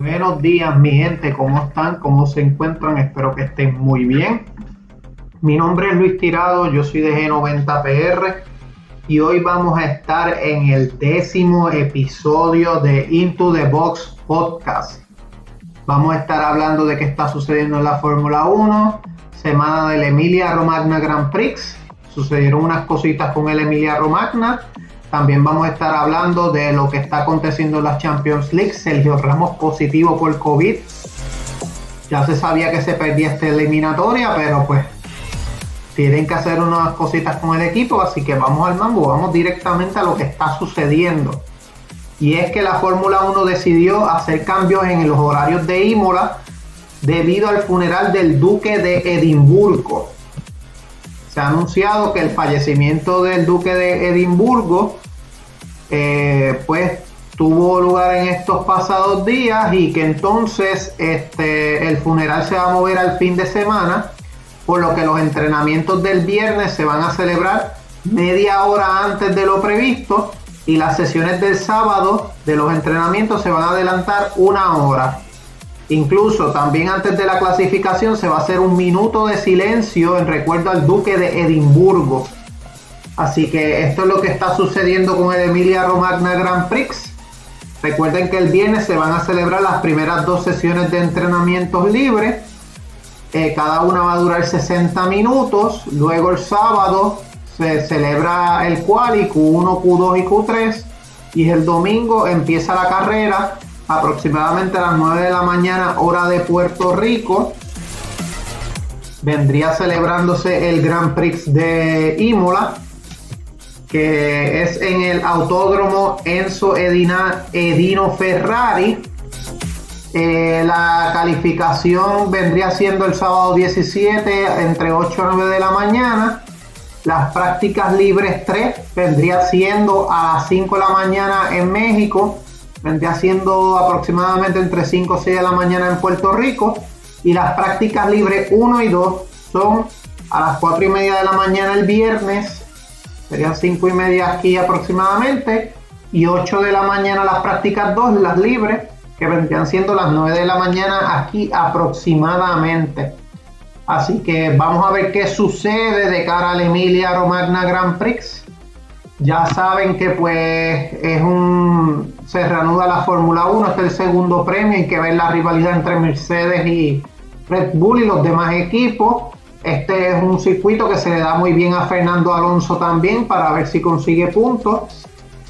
Buenos días mi gente, ¿cómo están? ¿Cómo se encuentran? Espero que estén muy bien. Mi nombre es Luis Tirado, yo soy de G90PR y hoy vamos a estar en el décimo episodio de Into the Box Podcast. Vamos a estar hablando de qué está sucediendo en la Fórmula 1, semana del Emilia Romagna Grand Prix. Sucedieron unas cositas con el Emilia Romagna también vamos a estar hablando de lo que está aconteciendo en la Champions League. Sergio Ramos positivo por COVID. Ya se sabía que se perdía esta eliminatoria, pero pues tienen que hacer unas cositas con el equipo, así que vamos al mambo, vamos directamente a lo que está sucediendo. Y es que la Fórmula 1 decidió hacer cambios en los horarios de Imola debido al funeral del duque de Edimburgo se ha anunciado que el fallecimiento del duque de Edimburgo eh, pues tuvo lugar en estos pasados días y que entonces este, el funeral se va a mover al fin de semana, por lo que los entrenamientos del viernes se van a celebrar media hora antes de lo previsto y las sesiones del sábado de los entrenamientos se van a adelantar una hora. Incluso también antes de la clasificación se va a hacer un minuto de silencio en recuerdo al duque de Edimburgo. Así que esto es lo que está sucediendo con el Emilia Romagna Grand Prix. Recuerden que el viernes se van a celebrar las primeras dos sesiones de entrenamientos libres. Eh, cada una va a durar 60 minutos. Luego el sábado se celebra el quali Q1, Q2 y Q3. Y el domingo empieza la carrera aproximadamente a las 9 de la mañana, hora de Puerto Rico. Vendría celebrándose el Grand Prix de Imola, que es en el Autódromo Enzo Edina, Edino Ferrari. Eh, la calificación vendría siendo el sábado 17 entre 8 a 9 de la mañana. Las prácticas libres 3 vendría siendo a las 5 de la mañana en México vendría siendo aproximadamente entre 5 o 6 de la mañana en Puerto Rico. Y las prácticas libres 1 y 2 son a las 4 y media de la mañana el viernes, serían 5 y media aquí aproximadamente. Y 8 de la mañana las prácticas 2, las libres, que vendrían siendo las 9 de la mañana aquí aproximadamente. Así que vamos a ver qué sucede de cara al Emilia Romagna Grand Prix. Ya saben que pues es un se reanuda la Fórmula 1, este es el segundo premio, hay que ver la rivalidad entre Mercedes y Red Bull y los demás equipos. Este es un circuito que se le da muy bien a Fernando Alonso también para ver si consigue puntos.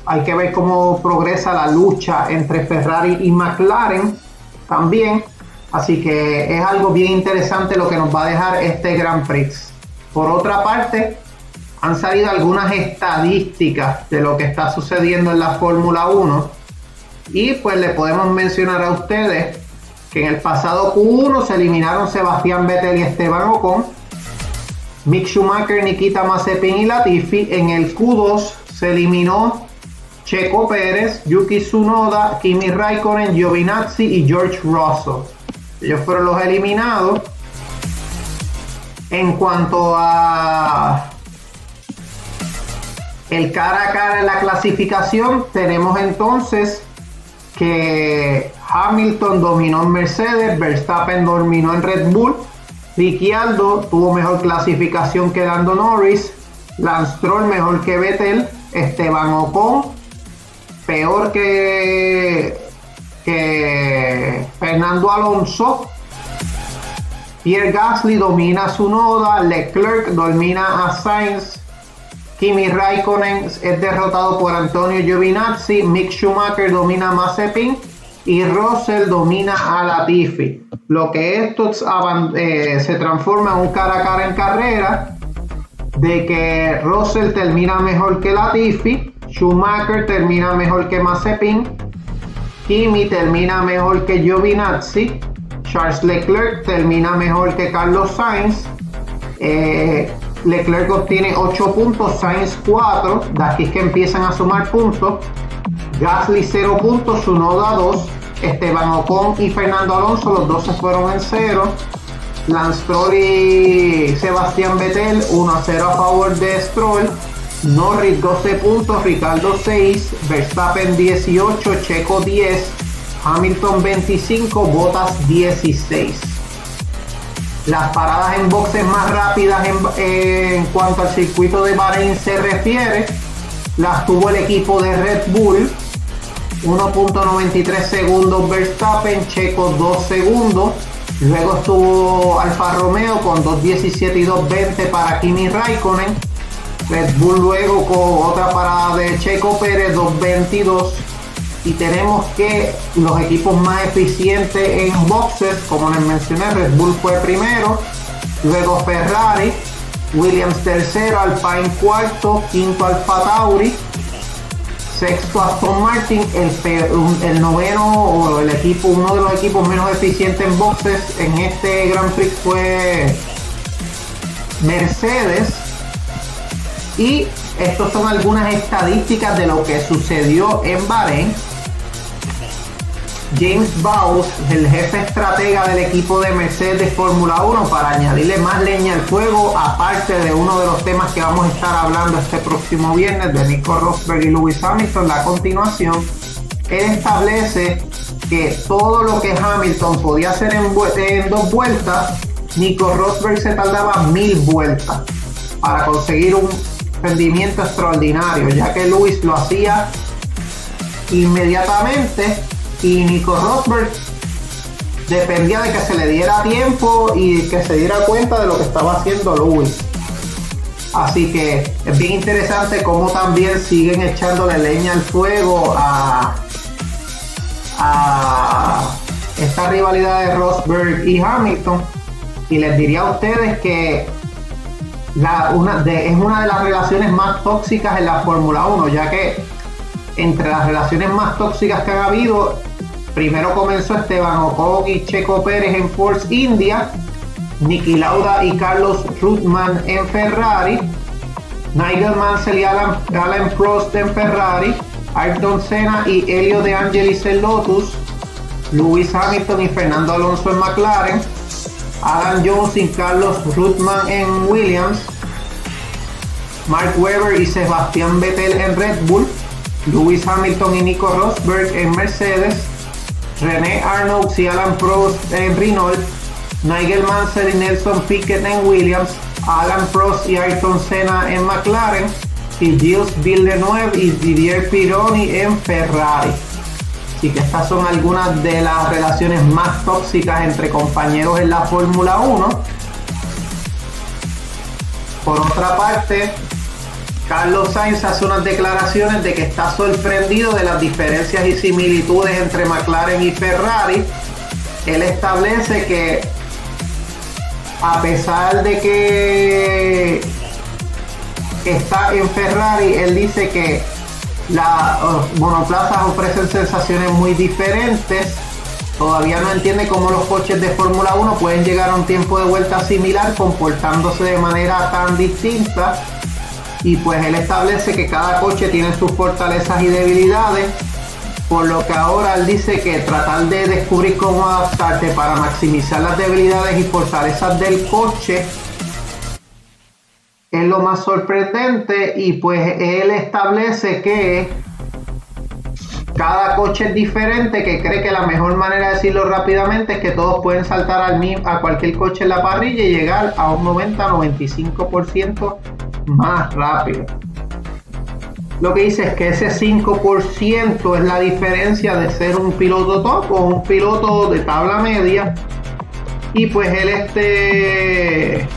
Hay que ver cómo progresa la lucha entre Ferrari y McLaren también. Así que es algo bien interesante lo que nos va a dejar este Grand Prix. Por otra parte, han salido algunas estadísticas de lo que está sucediendo en la Fórmula 1 y pues le podemos mencionar a ustedes que en el pasado Q1 se eliminaron Sebastián Vettel y Esteban Ocon, Mick Schumacher, Nikita Mazepin y Latifi. En el Q2 se eliminó Checo Pérez, Yuki Tsunoda, Kimi Raikkonen, Giovinazzi y George Russell. Ellos fueron los eliminados. En cuanto a el cara a cara en la clasificación, tenemos entonces que Hamilton dominó en Mercedes, Verstappen dominó en Red Bull, Ricciardo tuvo mejor clasificación que Dando Norris, Lance mejor que Vettel, Esteban Ocon peor que, Fernando Alonso, Pierre Gasly domina a noda, Leclerc domina a Sainz, Kimi Raikkonen es derrotado por Antonio Giovinazzi, Mick Schumacher domina a Mazepin y Russell domina a Latifi. Lo que esto eh, se transforma en un cara a cara en carrera de que Russell termina mejor que Latifi, Schumacher termina mejor que Mazepin, Kimi termina mejor que Giovinazzi, Charles Leclerc termina mejor que Carlos Sainz. Eh, Leclerc obtiene 8 puntos, Sainz 4. De aquí es que empiezan a sumar puntos. Gasly 0 puntos, Sunoda 2. Esteban Ocon y Fernando Alonso, los dos se fueron en 0. Lance Stroll y Sebastián Vettel 1 a 0 a favor de Stroll. Norris 12 puntos, Ricardo 6, Verstappen 18, Checo 10, Hamilton 25, Bottas 16. Las paradas en boxes más rápidas en, cuanto al circuito de Bahrein se refiere, las tuvo el equipo de Red Bull. 1.93 segundos Verstappen, Checo 2 segundos. Luego estuvo Alfa Romeo con 2.17 y 2.20 para Kimi Raikkonen. Red Bull luego con otra parada de Checo Pérez 2.22 y tenemos que los equipos más eficientes en boxes, como les mencioné, Red Bull fue primero, luego Ferrari, Williams tercero, Alpine cuarto, quinto Alfa Tauri, sexto Aston Martin, el, noveno o el equipo, uno de los equipos menos eficientes en boxes en este Grand Prix fue Mercedes. Y estas son algunas estadísticas de lo que sucedió en Bahrein. James Bowles, el jefe estratega del equipo de Mercedes de Fórmula 1, para añadirle más leña al fuego, aparte de uno de los temas que vamos a estar hablando este próximo viernes de Nico Rosberg y Lewis Hamilton, la continuación, él establece que todo lo que Hamilton podía hacer en, en dos vueltas, Nico Rosberg se tardaba mil vueltas para conseguir un rendimiento extraordinario, ya que Lewis lo hacía inmediatamente y Nico Rosberg dependía de que se le diera tiempo y que se diera cuenta de lo que estaba haciendo Lewis. Así que es bien interesante cómo también siguen echándole leña al fuego a, esta rivalidad de Rosberg y Hamilton. Y les diría a ustedes que una es una de las relaciones más tóxicas en la Fórmula 1, ya que entre las relaciones más tóxicas que han habido Primero comenzó Esteban Ocon y Checo Pérez en Force India, Niki Lauda y Carlos Rutman en Ferrari, Nigel Mansell y Alan, Prost en Ferrari, Ayrton Senna y Helio De Angelis en Lotus, Lewis Hamilton y Fernando Alonso en McLaren, Alan Jones y Carlos Rutman en Williams, Mark Webber y Sebastián Vettel en Red Bull, Lewis Hamilton y Nico Rosberg en Mercedes, René Arnold y Alan Prost en Renault, Nigel Mansell y Nelson Piquet en Williams, Alan Prost y Ayrton Senna en McLaren y Gilles Villeneuve y Didier Pironi en Ferrari. Así que estas son algunas de las relaciones más tóxicas entre compañeros en la Fórmula 1. Por otra parte, Carlos Sainz hace unas declaraciones de que está sorprendido de las diferencias y similitudes entre McLaren y Ferrari. Él establece que a pesar de que está en Ferrari, él dice que las monoplazas ofrecen sensaciones muy diferentes. Todavía no entiende cómo los coches de Fórmula 1 pueden llegar a un tiempo de vuelta similar comportándose de manera tan distinta y pues él establece que cada coche tiene sus fortalezas y debilidades, por lo que ahora él dice que tratar de descubrir cómo adaptarte para maximizar las debilidades y fortalezas del coche es lo más sorprendente y pues él establece que cada coche es diferente, que cree que la mejor manera de decirlo rápidamente es que todos pueden saltar al, a cualquier coche en la parrilla y llegar a un 90-95% más rápido. Lo que dice es que ese 5% es la diferencia de ser un piloto top o un piloto de tabla media. Y pues él este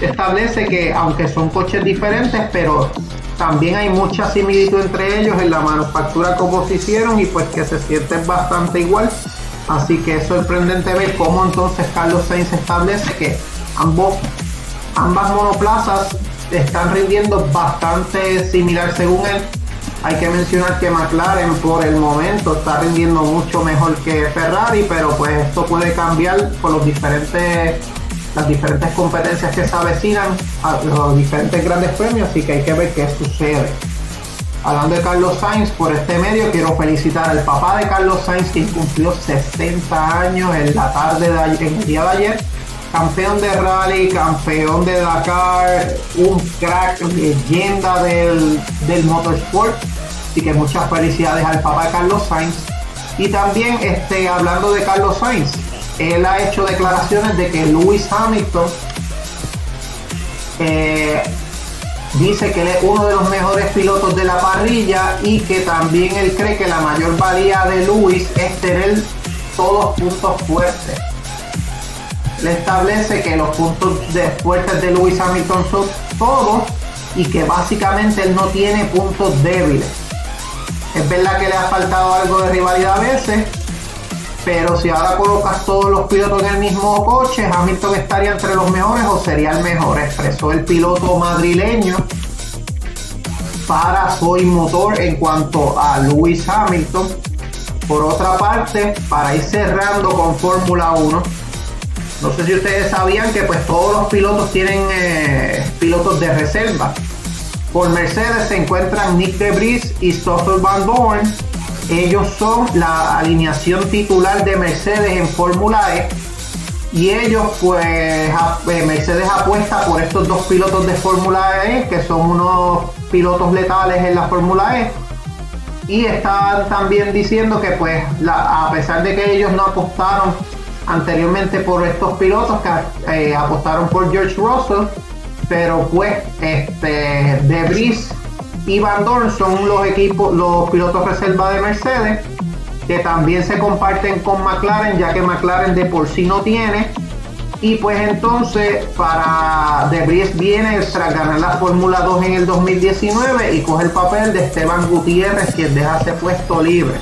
establece que aunque son coches diferentes, pero también hay mucha similitud entre ellos en la manufactura como se hicieron y pues que se sienten bastante igual. Así que es sorprendente ver cómo entonces Carlos Sainz establece que ambos, ambas monoplazas están rindiendo bastante similar según él. Hay que mencionar que McLaren por el momento está rindiendo mucho mejor que Ferrari, pero pues esto puede cambiar por los diferentes las diferentes competencias que se avecinan a los diferentes grandes premios, así que hay que ver qué sucede. Hablando de Carlos Sainz, por este medio quiero felicitar al papá de Carlos Sainz, que cumplió 60 años en la tarde de en el día de ayer. Campeón de rally, campeón de Dakar, un crack, leyenda del, del motorsport. Así que muchas felicidades al papá Carlos Sainz. Y también este, hablando de Carlos Sainz, él ha hecho declaraciones de que Lewis Hamilton eh, dice que él es uno de los mejores pilotos de la parrilla y que también él cree que la mayor valía de Lewis es tener todos puntos fuertes. Le establece que los puntos de fuertes de Lewis Hamilton son todos y que básicamente él no tiene puntos débiles. Es verdad que le ha faltado algo de rivalidad a veces, pero si ahora colocas todos los pilotos en el mismo coche, Hamilton estaría entre los mejores o sería el mejor, expresó el piloto madrileño para Soy Motor en cuanto a Lewis Hamilton. Por otra parte, para ir cerrando con Fórmula 1, no sé si ustedes sabían que pues todos los pilotos tienen eh, pilotos de reserva. Por Mercedes se encuentran Nick Debris y Stoffel Van Dorn ellos son la alineación titular de Mercedes en Fórmula E. Y ellos, pues, eh, Mercedes apuesta por estos dos pilotos de Fórmula E, que son unos pilotos letales en la Fórmula E. Y están también diciendo que, pues, a pesar de que ellos no apostaron anteriormente por estos pilotos, que eh, apostaron por George Russell, pero pues, este, Debris y Van Dorn son los equipos, los pilotos reserva de Mercedes, que también se comparten con McLaren, ya que McLaren de por sí no tiene. Y pues entonces para De Vries viene tras ganar la Fórmula 2 en el 2019 y coge el papel de Esteban Gutiérrez, quien deja ese puesto libre.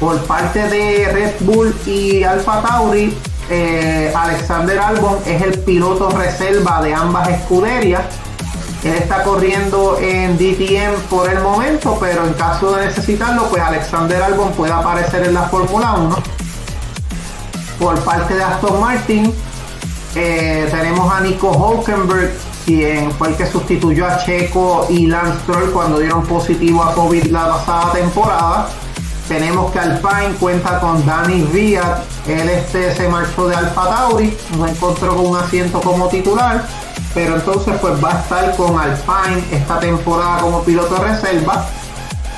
Por parte de Red Bull y Alfa Tauri, eh, Alexander Albon es el piloto reserva de ambas escuderías él está corriendo en DTM por el momento, pero en caso de necesitarlo, pues Alexander Albon puede aparecer en la Fórmula 1. Por parte de Aston Martin, eh, tenemos a Nico Hulkenberg, quien fue el que sustituyó a Checo y Lance Stroll cuando dieron positivo a COVID la pasada temporada. Tenemos que Alpine cuenta con Danny Riad, él este se marchó de Alfa Tauri, no encontró con un asiento como titular pero entonces pues va a estar con Alpine esta temporada como piloto de reserva.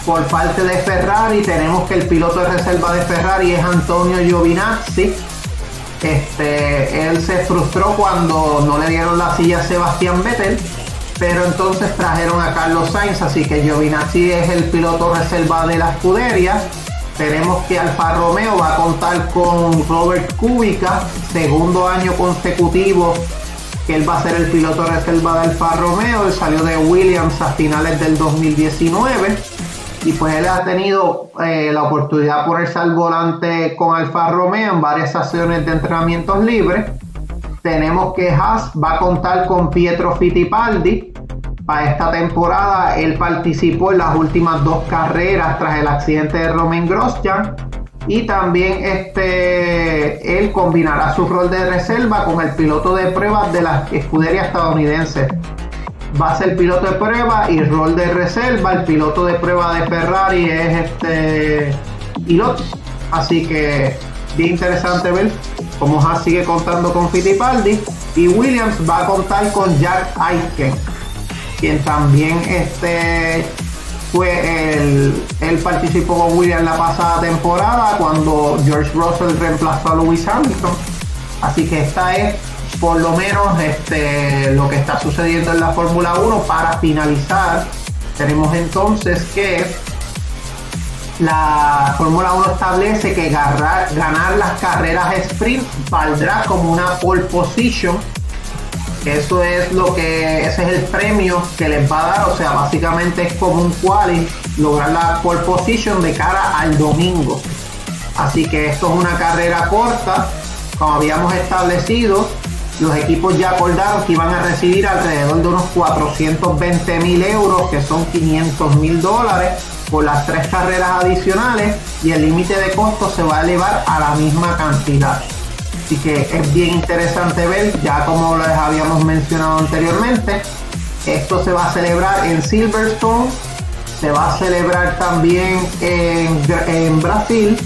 Por parte de Ferrari tenemos que el piloto de reserva de Ferrari es Antonio Giovinazzi. Este, él se frustró cuando no le dieron la silla a Sebastián Vettel, pero entonces trajeron a Carlos Sainz, así que Giovinazzi es el piloto reserva de la escudería. Tenemos que Alfa Romeo va a contar con Robert Kubica, segundo año consecutivo que él va a ser el piloto reserva del Alfa Romeo. Él salió de Williams a finales del 2019 y pues él ha tenido eh, la oportunidad de ponerse al volante con Alfa Romeo en varias sesiones de entrenamientos libres. Tenemos que Haas va a contar con Pietro Fittipaldi. Para esta temporada él participó en las últimas dos carreras tras el accidente de Romain Grosjean y también este, él combinará su rol de reserva con el piloto de pruebas de la escudería estadounidense. Va a ser piloto de prueba y rol de reserva. El piloto de prueba de Ferrari es este piloto. Así que bien interesante ver cómo Haas sigue contando con Fittipaldi. Y Williams va a contar con Jack Aitken, quien también este, fue el, él participó con Williams la pasada temporada cuando George Russell reemplazó a Lewis Hamilton. Así que esta es por lo menos este, lo que está sucediendo en la Fórmula 1 para finalizar. Tenemos entonces que la Fórmula 1 establece que ganar, ganar las carreras sprint valdrá como una pole position. Eso es lo que, ese es el premio que les va a dar, o sea, básicamente es como un quali, lograr la pole position de cara al domingo. Así que esto es una carrera corta, como habíamos establecido, los equipos ya acordaron que iban a recibir alrededor de unos 420 mil euros, que son 500 mil dólares, por las tres carreras adicionales y el límite de costo se va a elevar a la misma cantidad. Así que es bien interesante ver, ya como les habíamos mencionado anteriormente, esto se va a celebrar en Silverstone, se va a celebrar también en, en Brasil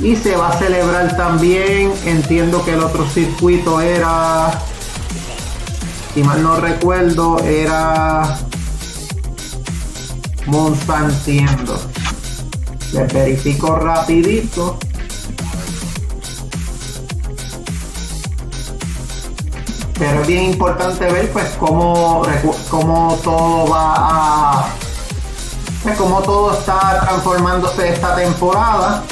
y se va a celebrar también, entiendo que el otro circuito era, si mal no recuerdo, era Monza, entiendo. Les verifico rapidito. Pero es bien importante ver pues cómo, cómo todo va a... Pues, cómo todo está transformándose esta temporada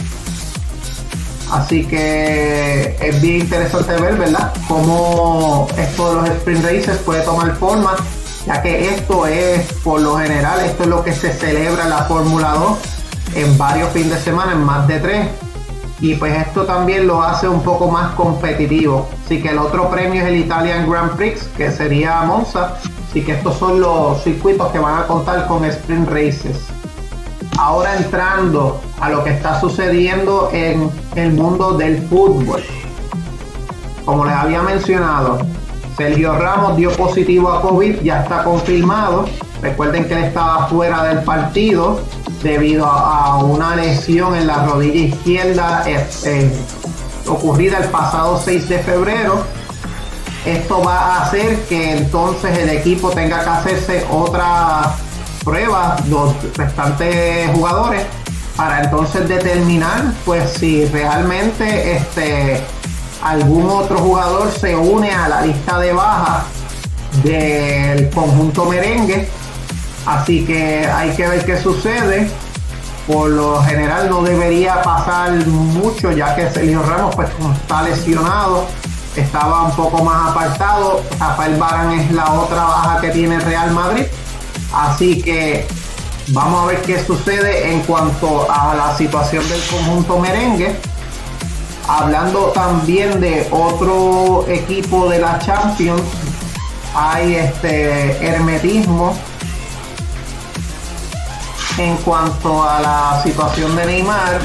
Así que es bien interesante ver, ¿verdad? Cómo esto de los sprint races puede tomar forma, ya que esto es, por lo general, esto es lo que se celebra en la Fórmula 2 en varios fines de semana, en más de tres. Y pues esto también lo hace un poco más competitivo. Así que el otro premio es el Italian Grand Prix, que sería Monza. Así que estos son los circuitos que van a contar con sprint races. Ahora entrando a lo que está sucediendo en el mundo del fútbol. Como les había mencionado, Sergio Ramos dio positivo a COVID, ya está confirmado. Recuerden que él estaba fuera del partido debido a, una lesión en la rodilla izquierda eh, eh, ocurrida el pasado 6 de febrero. Esto va a hacer que entonces el equipo tenga que hacerse otra prueba, los restantes jugadores, para entonces determinar pues si realmente este algún otro jugador se une a la lista de baja del conjunto merengue. Así que hay que ver qué sucede. Por lo general no debería pasar mucho ya que Sergio Ramos pues está lesionado estaba un poco más apartado. Rafael Barán es la otra baja que tiene Real Madrid. Así que Vamos a ver qué sucede en cuanto a la situación del conjunto merengue. Hablando también de otro equipo de la Champions, hay este hermetismo en cuanto a la situación de Neymar.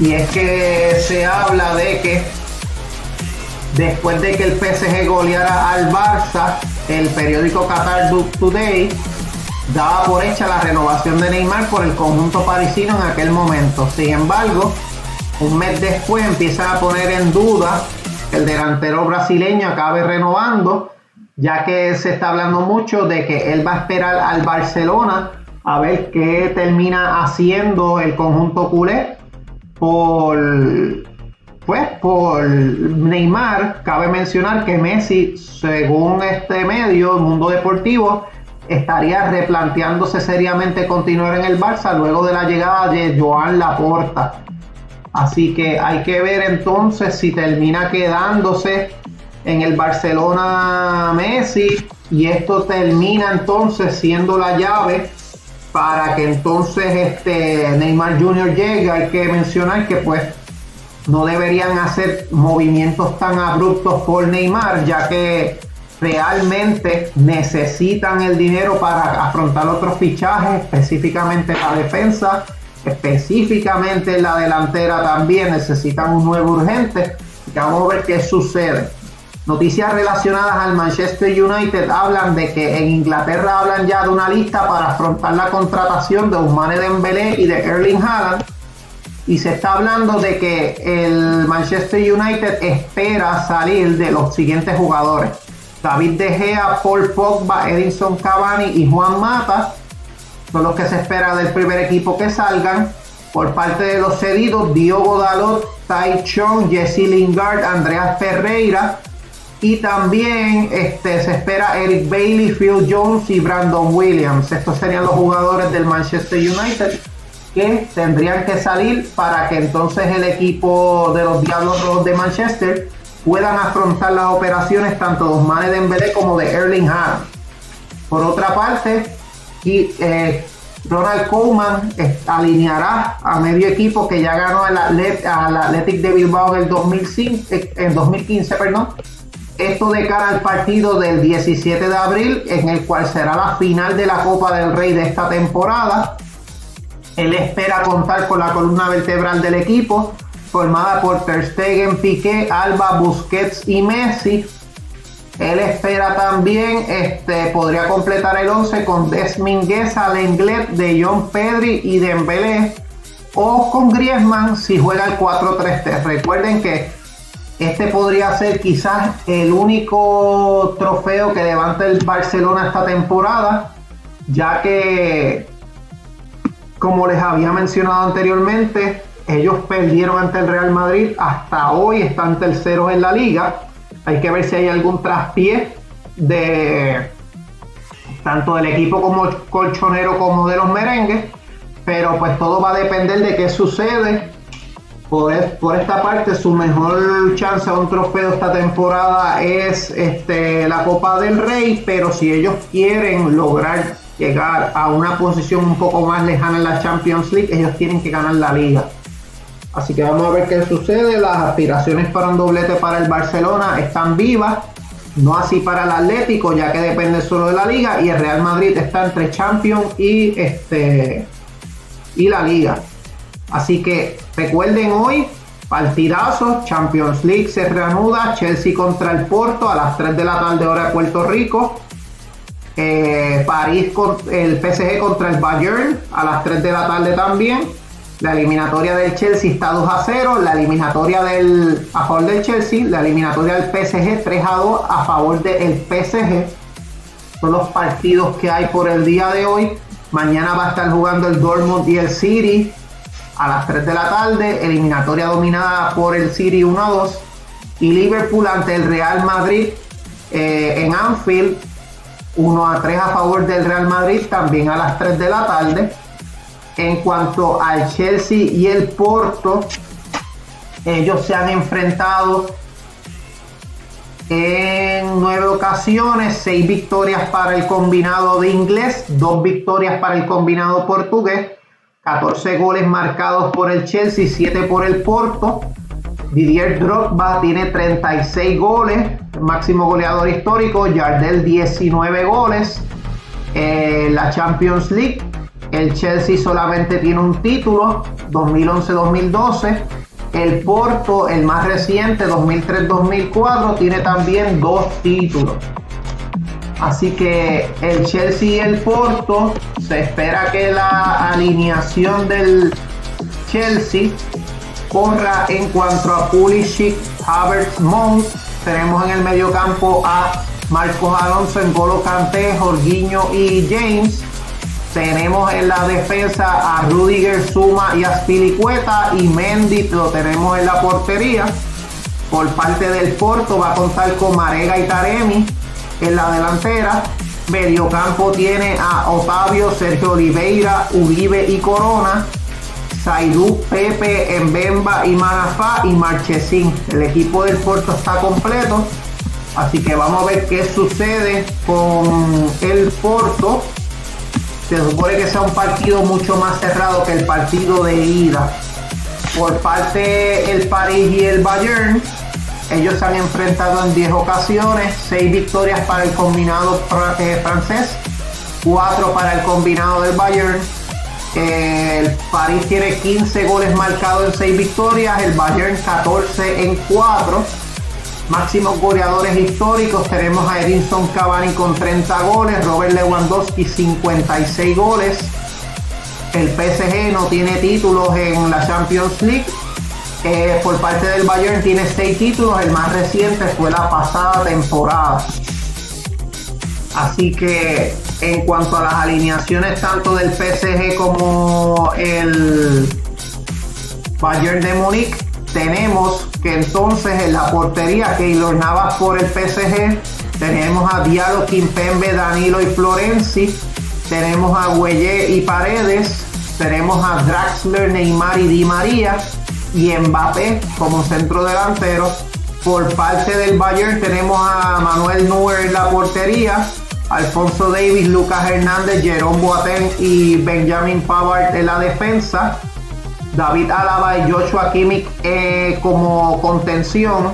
Y es que se habla de que después de que el PSG goleara al Barça, el periódico Qatar Today daba por hecha la renovación de Neymar por el conjunto parisino en aquel momento. Sin embargo, un mes después empiezan a poner en duda el delantero brasileño acabe renovando, ya que se está hablando mucho de que él va a esperar al Barcelona a ver qué termina haciendo el conjunto culé por pues por Neymar cabe mencionar que Messi según este medio el mundo deportivo estaría replanteándose seriamente continuar en el Barça luego de la llegada de Joan Laporta. Así que hay que ver entonces si termina quedándose en el Barcelona Messi y esto termina entonces siendo la llave para que entonces este Neymar Jr. llegue. Hay que mencionar que pues no deberían hacer movimientos tan abruptos por Neymar ya que realmente necesitan el dinero para afrontar otros fichajes, específicamente la defensa, específicamente la delantera también necesitan un nuevo urgente. vamos a ver qué sucede. Noticias relacionadas al Manchester United hablan de que en Inglaterra hablan ya de una lista para afrontar la contratación de Ousmane Dembélé y de Erling Haaland y se está hablando de que el Manchester United espera salir de los siguientes jugadores. David De Gea, Paul Pogba, Edinson Cavani y Juan Mata son los que se espera del primer equipo que salgan. Por parte de los cedidos, Diogo Dalot, Tai Chong, Jesse Lingard, Andreas Ferreira. Y también este, se espera Eric Bailey, Phil Jones y Brandon Williams. Estos serían los jugadores del Manchester United que tendrían que salir para que entonces el equipo de los Diablos Rojos de Manchester puedan afrontar las operaciones tanto de Osmane Dembélé como de Erling Haaland. Por otra parte, y, eh, Ronald Koeman alineará a medio equipo que ya ganó al, Athletic de Bilbao en el 2005, eh, en 2015, perdón, esto de cara al partido del 17 de abril, en el cual será la final de la Copa del Rey de esta temporada. Él espera contar con la columna vertebral del equipo, formada por Ter Stegen, Piqué, Alba, Busquets y Messi. Él espera también, este, podría completar el 11 con Desmingueza, Lenglet, De Jong Pedri y Dembélé. O con Griezmann si juega el 4-3-3. Recuerden que este podría ser quizás el único trofeo que levanta el Barcelona esta temporada, ya que, como les había mencionado anteriormente, ellos perdieron ante el Real Madrid, hasta hoy están terceros en la liga. Hay que ver si hay algún traspié de tanto del equipo como colchonero como de los merengues, pero pues todo va a depender de qué sucede. Por, esta parte, su mejor chance a un trofeo esta temporada es este, la Copa del Rey, pero si ellos quieren lograr llegar a una posición un poco más lejana en la Champions League, ellos tienen que ganar la liga. Así que vamos a ver qué sucede. Las aspiraciones para un doblete para el Barcelona están vivas. No así para el Atlético, ya que depende solo de la liga. Y el Real Madrid está entre Champions y, este, y la liga. Así que recuerden hoy, partidazos, Champions League se reanuda, Chelsea contra el Porto a las 3 de la tarde hora de Puerto Rico. Eh, París, el PSG contra el Bayern a las 3 de la tarde también. La eliminatoria del Chelsea está 2 a 0. La eliminatoria a favor del Chelsea. La eliminatoria del PSG 3 a 2 a favor del PSG. Son los partidos que hay por el día de hoy. Mañana va a estar jugando el Dortmund y el City a las 3 de la tarde. Eliminatoria dominada por el City 1 a 2. Y Liverpool ante el Real Madrid eh, en Anfield 1 a 3 a favor del Real Madrid también a las 3 de la tarde. En cuanto al Chelsea y el Porto, ellos se han enfrentado en nueve ocasiones, seis victorias para el combinado de inglés, dos victorias para el combinado portugués, 14 goles marcados por el Chelsea, 7 por el Porto. Didier Drogba tiene 36 goles, máximo goleador histórico, Jardel 19 goles. En la Champions League, el Chelsea solamente tiene un título, 2011-2012. El Porto, el más reciente, 2003-2004, tiene también dos títulos. Así que el Chelsea y el Porto, se espera que la alineación del Chelsea corra en cuanto a Pulisic, Havertz, Mount. Tenemos en el medio campo a Marcos Alonso, en Golo Kanté, Jorginho y James. Tenemos en la defensa a Rudiger, Suma y Aspilicueta y Mendy lo tenemos en la portería. Por parte del Porto va a contar con Marega y Taremi en la delantera. Mediocampo tiene a Otavio, Sergio Oliveira, Uribe y Corona. Saidú, Pepe, Embemba y Manafá y Marchesín. El equipo del Porto está completo. Así que vamos a ver qué sucede con el Porto se supone que sea un partido mucho más cerrado que el partido de ida. Por parte el París y el Bayern, ellos se han enfrentado en 10 ocasiones, 6 victorias para el combinado eh, francés, 4 para el combinado del Bayern. El París tiene 15 goles marcados en 6 victorias, el Bayern 14 en 4 Máximos goleadores históricos tenemos a Edinson Cavani con 30 goles, Robert Lewandowski 56 goles. El PSG no tiene títulos en la Champions League. Eh, por parte del Bayern tiene 6 títulos, el más reciente fue la pasada temporada. Así que en cuanto a las alineaciones tanto del PSG como el Bayern de Múnich, tenemos que entonces en la portería Keylor Navas por el PSG, tenemos a Diallo, Kimpembe, Danilo y Florenzi, tenemos a Güelle y Paredes, tenemos a Draxler, Neymar y Di María y Mbappé como centro delantero. Por parte del Bayern tenemos a Manuel Neuer en la portería, Alfonso Davis, Lucas Hernández, Jerome Boateng y Benjamin Pavard en la defensa. David Alaba y Joshua Kimmich eh, como contención,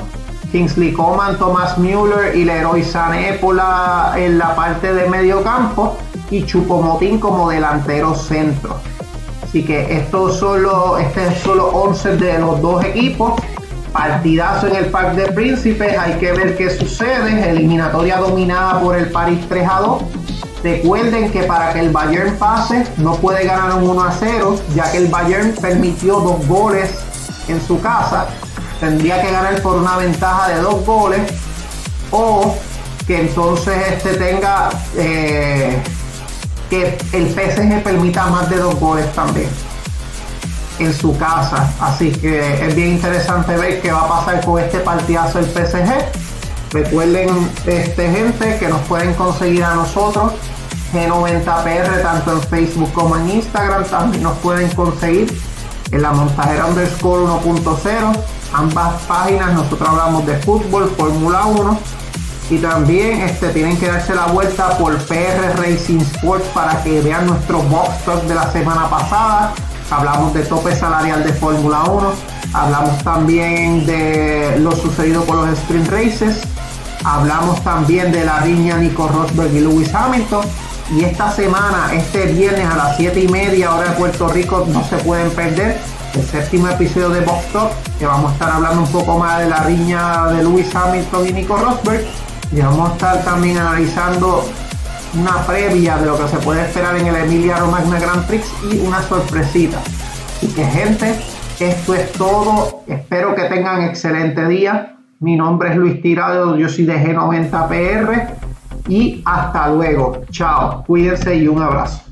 Kingsley Coman, Thomas Mueller y Leroy Sané por la, en la parte de medio campo y Chupomotín como delantero centro. Así que estos son los, este es solo 11 de los dos equipos. Partidazo en el Parque de Príncipes, hay que ver qué sucede. Eliminatoria dominada por el París 3 a 2. Recuerden que para que el Bayern pase no puede ganar un 1 a 0, ya que el Bayern permitió dos goles en su casa. Tendría que ganar por una ventaja de dos goles o que entonces este tenga eh, que el PSG permita más de dos goles también en su casa. Así que es bien interesante ver qué va a pasar con este partidazo del PSG. Recuerden, este, gente, que nos pueden conseguir a nosotros G90PR tanto en Facebook como en Instagram. También nos pueden conseguir en la montajera underscore 1.0. Ambas páginas nosotros hablamos de fútbol, Fórmula 1 y también este, tienen que darse la vuelta por PR Racing Sports para que vean nuestro box talk de la semana pasada. Hablamos de tope salarial de Fórmula 1. Hablamos también de lo sucedido con los sprint races. Hablamos también de la riña Nico Rosberg y Lewis Hamilton. Y esta semana, este viernes a las 7 y media hora de Puerto Rico, no se pueden perder el séptimo episodio de Box Talk, que vamos a estar hablando un poco más de la riña de Lewis Hamilton y Nico Rosberg y vamos a estar también analizando una previa de lo que se puede esperar en el Emilia Romagna Grand Prix y una sorpresita. Así que gente, esto es todo. Espero que tengan excelente día. Mi nombre es Luis Tirado, yo soy de G90PR y hasta luego. Chao, cuídense y un abrazo.